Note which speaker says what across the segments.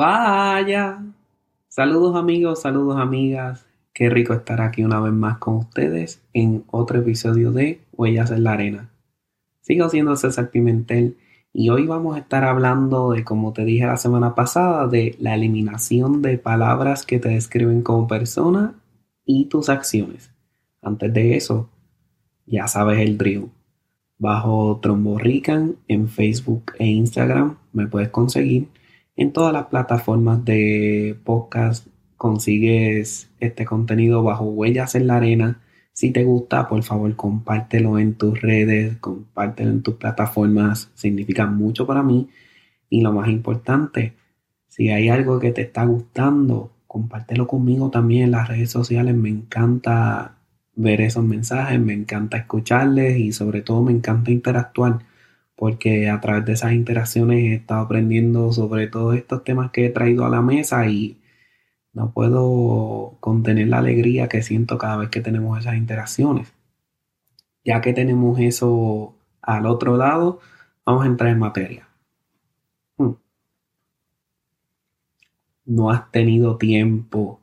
Speaker 1: Vaya. Saludos amigos, saludos amigas. Qué rico estar aquí una vez más con ustedes en otro episodio de Huellas en la Arena. Sigo siendo César Pimentel y hoy vamos a estar hablando de, como te dije la semana pasada, de la eliminación de palabras que te describen como persona y tus acciones. Antes de eso, ya sabes el drill. Bajo Tromborrican en Facebook e Instagram me puedes conseguir en todas las plataformas de podcast consigues este contenido bajo Huellas en la Arena. Si te gusta, por favor, compártelo en tus redes, compártelo en tus plataformas. Significa mucho para mí. Y lo más importante, si hay algo que te está gustando, compártelo conmigo también en las redes sociales. Me encanta ver esos mensajes, me encanta escucharles y sobre todo me encanta interactuar porque a través de esas interacciones he estado aprendiendo sobre todos estos temas que he traído a la mesa y no puedo contener la alegría que siento cada vez que tenemos esas interacciones. Ya que tenemos eso al otro lado, vamos a entrar en materia. Hmm. No has tenido tiempo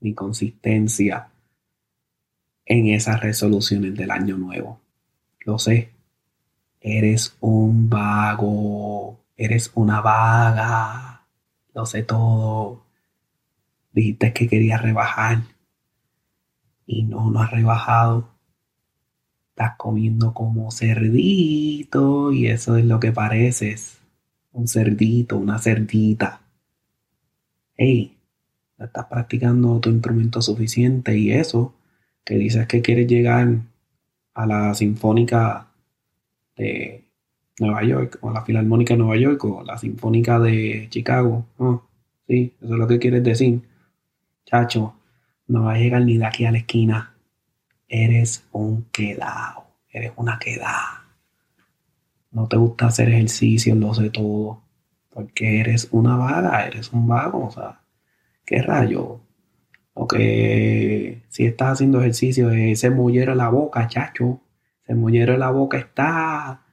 Speaker 1: ni consistencia en esas resoluciones del año nuevo. Lo sé, Eres un vago, eres una vaga, lo sé todo. Dijiste que querías rebajar y no, no has rebajado. Estás comiendo como cerdito y eso es lo que pareces. Un cerdito, una cerdita. Hey, no estás practicando tu instrumento suficiente y eso, que dices que quieres llegar a la sinfónica Nueva York, o la Filarmónica de Nueva York, o la Sinfónica de Chicago. Oh, sí, eso es lo que quieres decir. Chacho, no va a llegar ni de aquí a la esquina. Eres un quedado, eres una quedada. No te gusta hacer ejercicio, lo sé todo. Porque eres una vaga, eres un vago, o sea, ¿qué rayo? O que si estás haciendo ejercicio, ese mollero en la boca, chacho. El mollero de la boca está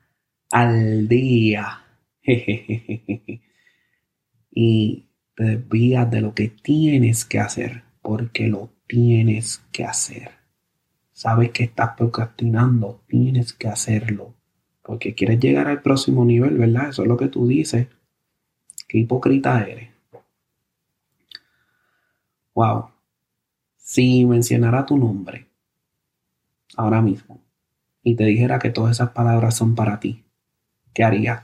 Speaker 1: al día. y te desvías de lo que tienes que hacer, porque lo tienes que hacer. Sabes que estás procrastinando, tienes que hacerlo, porque quieres llegar al próximo nivel, ¿verdad? Eso es lo que tú dices. Qué hipócrita eres. Wow. Si mencionara tu nombre ahora mismo, y te dijera que todas esas palabras son para ti, ¿qué harías?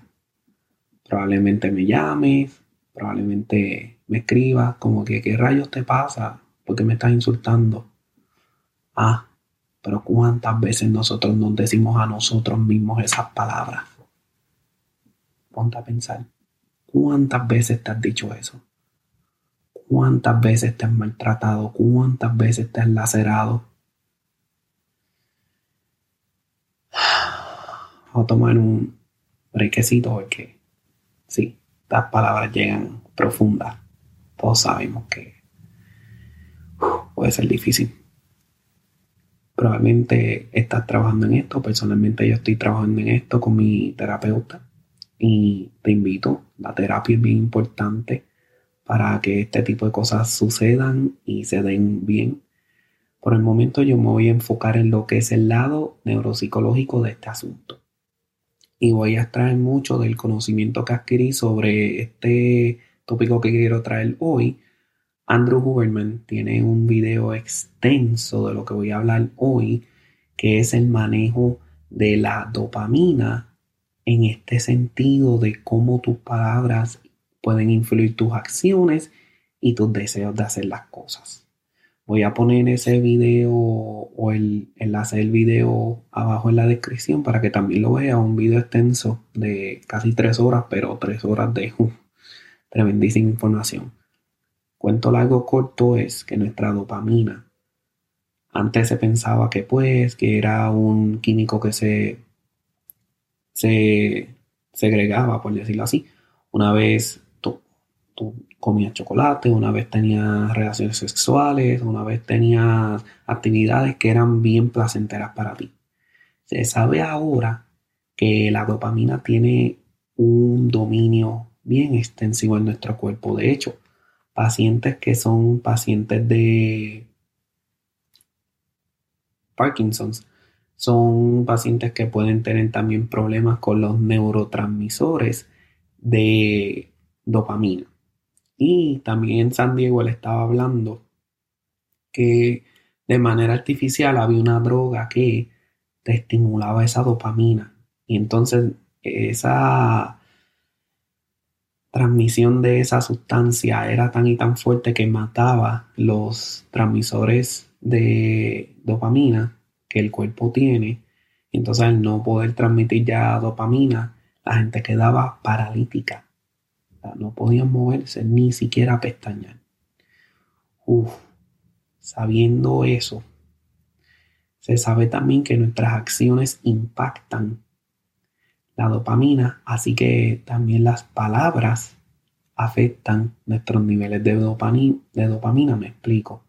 Speaker 1: Probablemente me llames, probablemente me escribas como que qué rayos te pasa, porque me estás insultando. Ah, pero cuántas veces nosotros nos decimos a nosotros mismos esas palabras. Ponte a pensar, ¿cuántas veces te has dicho eso? ¿Cuántas veces te has maltratado? ¿Cuántas veces te has lacerado? A tomar un brequecito porque sí, estas palabras llegan profundas. Todos sabemos que puede ser difícil. Probablemente estás trabajando en esto. Personalmente yo estoy trabajando en esto con mi terapeuta y te invito. La terapia es bien importante para que este tipo de cosas sucedan y se den bien. Por el momento yo me voy a enfocar en lo que es el lado neuropsicológico de este asunto y voy a extraer mucho del conocimiento que adquirí sobre este tópico que quiero traer hoy. Andrew Huberman tiene un video extenso de lo que voy a hablar hoy, que es el manejo de la dopamina en este sentido de cómo tus palabras pueden influir tus acciones y tus deseos de hacer las cosas. Voy a poner ese video el enlace del video abajo en la descripción para que también lo vea. Un video extenso de casi tres horas, pero tres horas de tremendísima información. Cuento largo corto es que nuestra dopamina, antes se pensaba que pues, que era un químico que se, se segregaba, por decirlo así. Una vez tú comías chocolate, una vez tenías relaciones sexuales, una vez tenías actividades que eran bien placenteras para ti. Se sabe ahora que la dopamina tiene un dominio bien extensivo en nuestro cuerpo. De hecho, pacientes que son pacientes de Parkinson's son pacientes que pueden tener también problemas con los neurotransmisores de dopamina. Y también en San Diego le estaba hablando que de manera artificial había una droga que te estimulaba esa dopamina. Y entonces esa transmisión de esa sustancia era tan y tan fuerte que mataba los transmisores de dopamina que el cuerpo tiene. Y entonces al no poder transmitir ya dopamina, la gente quedaba paralítica. No podían moverse ni siquiera pestañear. Uf, sabiendo eso, se sabe también que nuestras acciones impactan la dopamina, así que también las palabras afectan nuestros niveles de dopamina, de dopamina, me explico.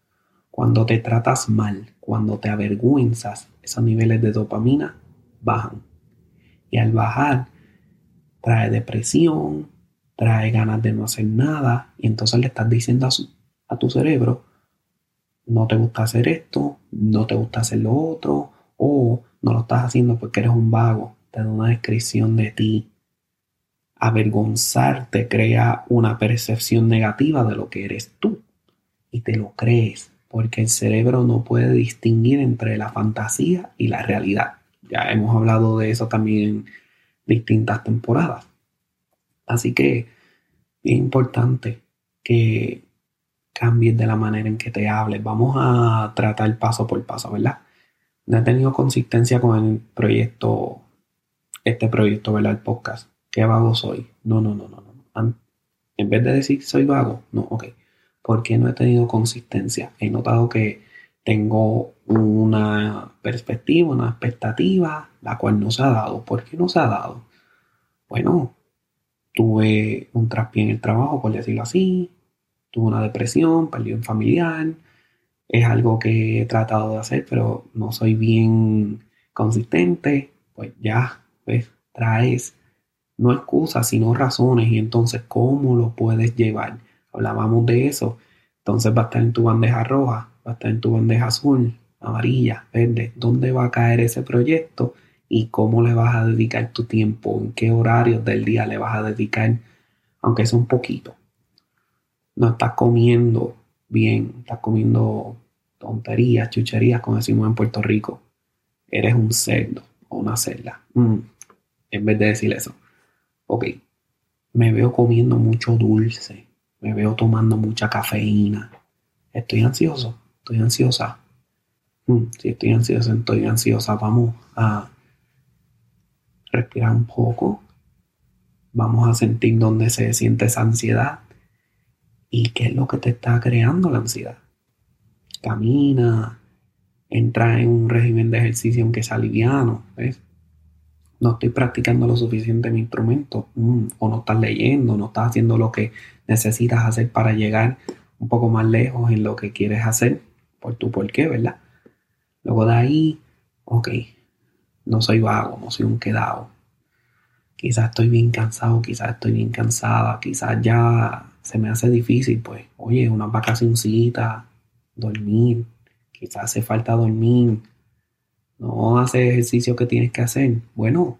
Speaker 1: Cuando te tratas mal, cuando te avergüenzas, esos niveles de dopamina bajan. Y al bajar, trae depresión, trae ganas de no hacer nada, y entonces le estás diciendo a, tu cerebro, no te gusta hacer esto, no te gusta hacer lo otro, o no lo estás haciendo porque eres un vago, te da una descripción de ti. Avergonzarte crea una percepción negativa de lo que eres tú y te lo crees porque el cerebro no puede distinguir entre la fantasía y la realidad. Ya hemos hablado de eso también en distintas temporadas. Así que es importante que cambies de la manera en que te hables. Vamos a tratar paso por paso, ¿verdad? No he tenido consistencia con el proyecto este proyecto, ¿verdad? El podcast. ¿Qué vago soy? No, no, no, no, no. En vez de decir soy vago, no, ok. ¿Por qué no he tenido consistencia? He notado que tengo una perspectiva, una expectativa, la cual no se ha dado. ¿Por qué no se ha dado? Bueno, tuve un traspié en el trabajo, por decirlo así, tuve una depresión, perdí un familiar, es algo que he tratado de hacer, pero no soy bien consistente, pues ya pues traes no excusas, sino razones y entonces cómo lo puedes llevar. Hablábamos de eso. Entonces va a estar en tu bandeja roja, va a estar en tu bandeja azul, amarilla, verde. ¿Dónde va a caer ese proyecto y cómo le vas a dedicar tu tiempo? ¿En qué horarios del día le vas a dedicar? Aunque sea un poquito. No estás comiendo bien, estás comiendo tonterías, chucherías, como decimos en Puerto Rico. Eres un cerdo o una cerda. Mm en vez de decir eso. Ok, me veo comiendo mucho dulce, me veo tomando mucha cafeína. Estoy ansioso, estoy ansiosa. Mm, si estoy ansioso, estoy ansiosa. Vamos a respirar un poco. Vamos a sentir dónde se siente esa ansiedad. ¿Y qué es lo que te está creando la ansiedad? Camina, entra en un régimen de ejercicio aunque sea liviano, ¿ves? no estoy practicando lo suficiente mi instrumento, mm, o no estás leyendo, no estás haciendo lo que necesitas hacer para llegar un poco más lejos en lo que quieres hacer, por tu por qué, ¿verdad? Luego de ahí, ok, no soy vago, no soy un quedado. Quizás estoy bien cansado, quizás estoy bien cansada, quizás ya se me hace difícil, pues, oye, una vacacioncita, dormir, quizás hace falta dormir, no haces ejercicio que tienes que hacer. Bueno,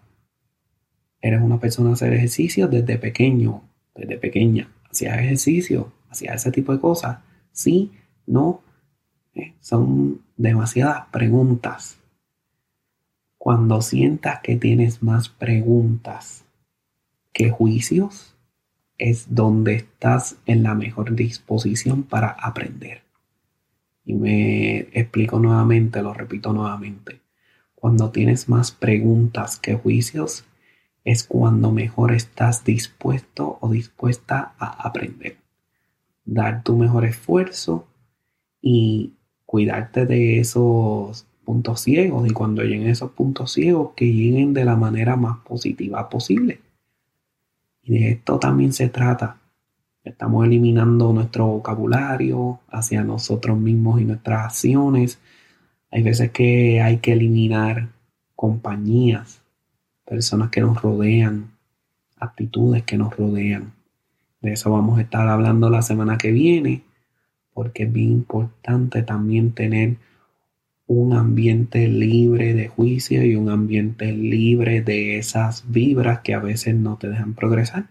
Speaker 1: eres una persona a hacer ejercicio desde pequeño, desde pequeña. Hacías ejercicio, hacías ese tipo de cosas. Sí, no. Eh, son demasiadas preguntas. Cuando sientas que tienes más preguntas que juicios, es donde estás en la mejor disposición para aprender. Y me explico nuevamente, lo repito nuevamente. Cuando tienes más preguntas que juicios, es cuando mejor estás dispuesto o dispuesta a aprender. Dar tu mejor esfuerzo y cuidarte de esos puntos ciegos y cuando lleguen esos puntos ciegos que lleguen de la manera más positiva posible. Y de esto también se trata. Estamos eliminando nuestro vocabulario hacia nosotros mismos y nuestras acciones hay veces que hay que eliminar compañías, personas que nos rodean, actitudes que nos rodean. De eso vamos a estar hablando la semana que viene, porque es bien importante también tener un ambiente libre de juicio y un ambiente libre de esas vibras que a veces no te dejan progresar.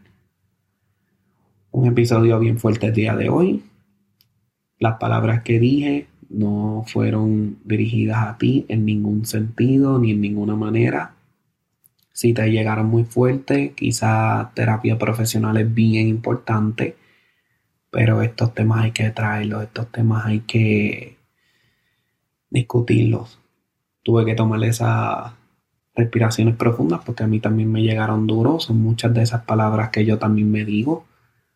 Speaker 1: Un episodio bien fuerte el día de hoy. Las palabras que dije no fueron dirigidas a ti en ningún sentido ni en ninguna manera. Si te llegaron muy fuerte, quizá terapia profesional es bien importante, pero estos temas hay que traerlos, estos temas hay que discutirlos. Tuve que tomar esas respiraciones profundas porque a mí también me llegaron duros, son muchas de esas palabras que yo también me digo.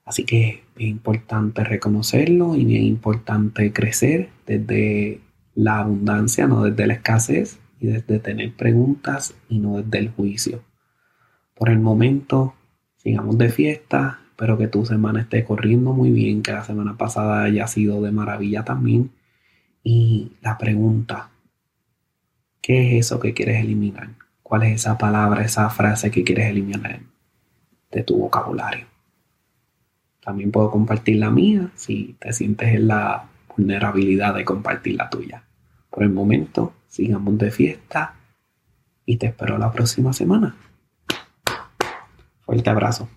Speaker 1: Así que es importante reconocerlo y bien importante crecer desde la abundancia, no desde la escasez y desde tener preguntas y no desde el juicio. Por el momento, sigamos de fiesta. Espero que tu semana esté corriendo muy bien, que la semana pasada haya sido de maravilla también. Y la pregunta, ¿qué es eso que quieres eliminar? ¿Cuál es esa palabra, esa frase que quieres eliminar de tu vocabulario? También puedo compartir la mía si te sientes en la vulnerabilidad de compartir la tuya. Por el momento, sigamos de fiesta y te espero la próxima semana. Fuerte abrazo.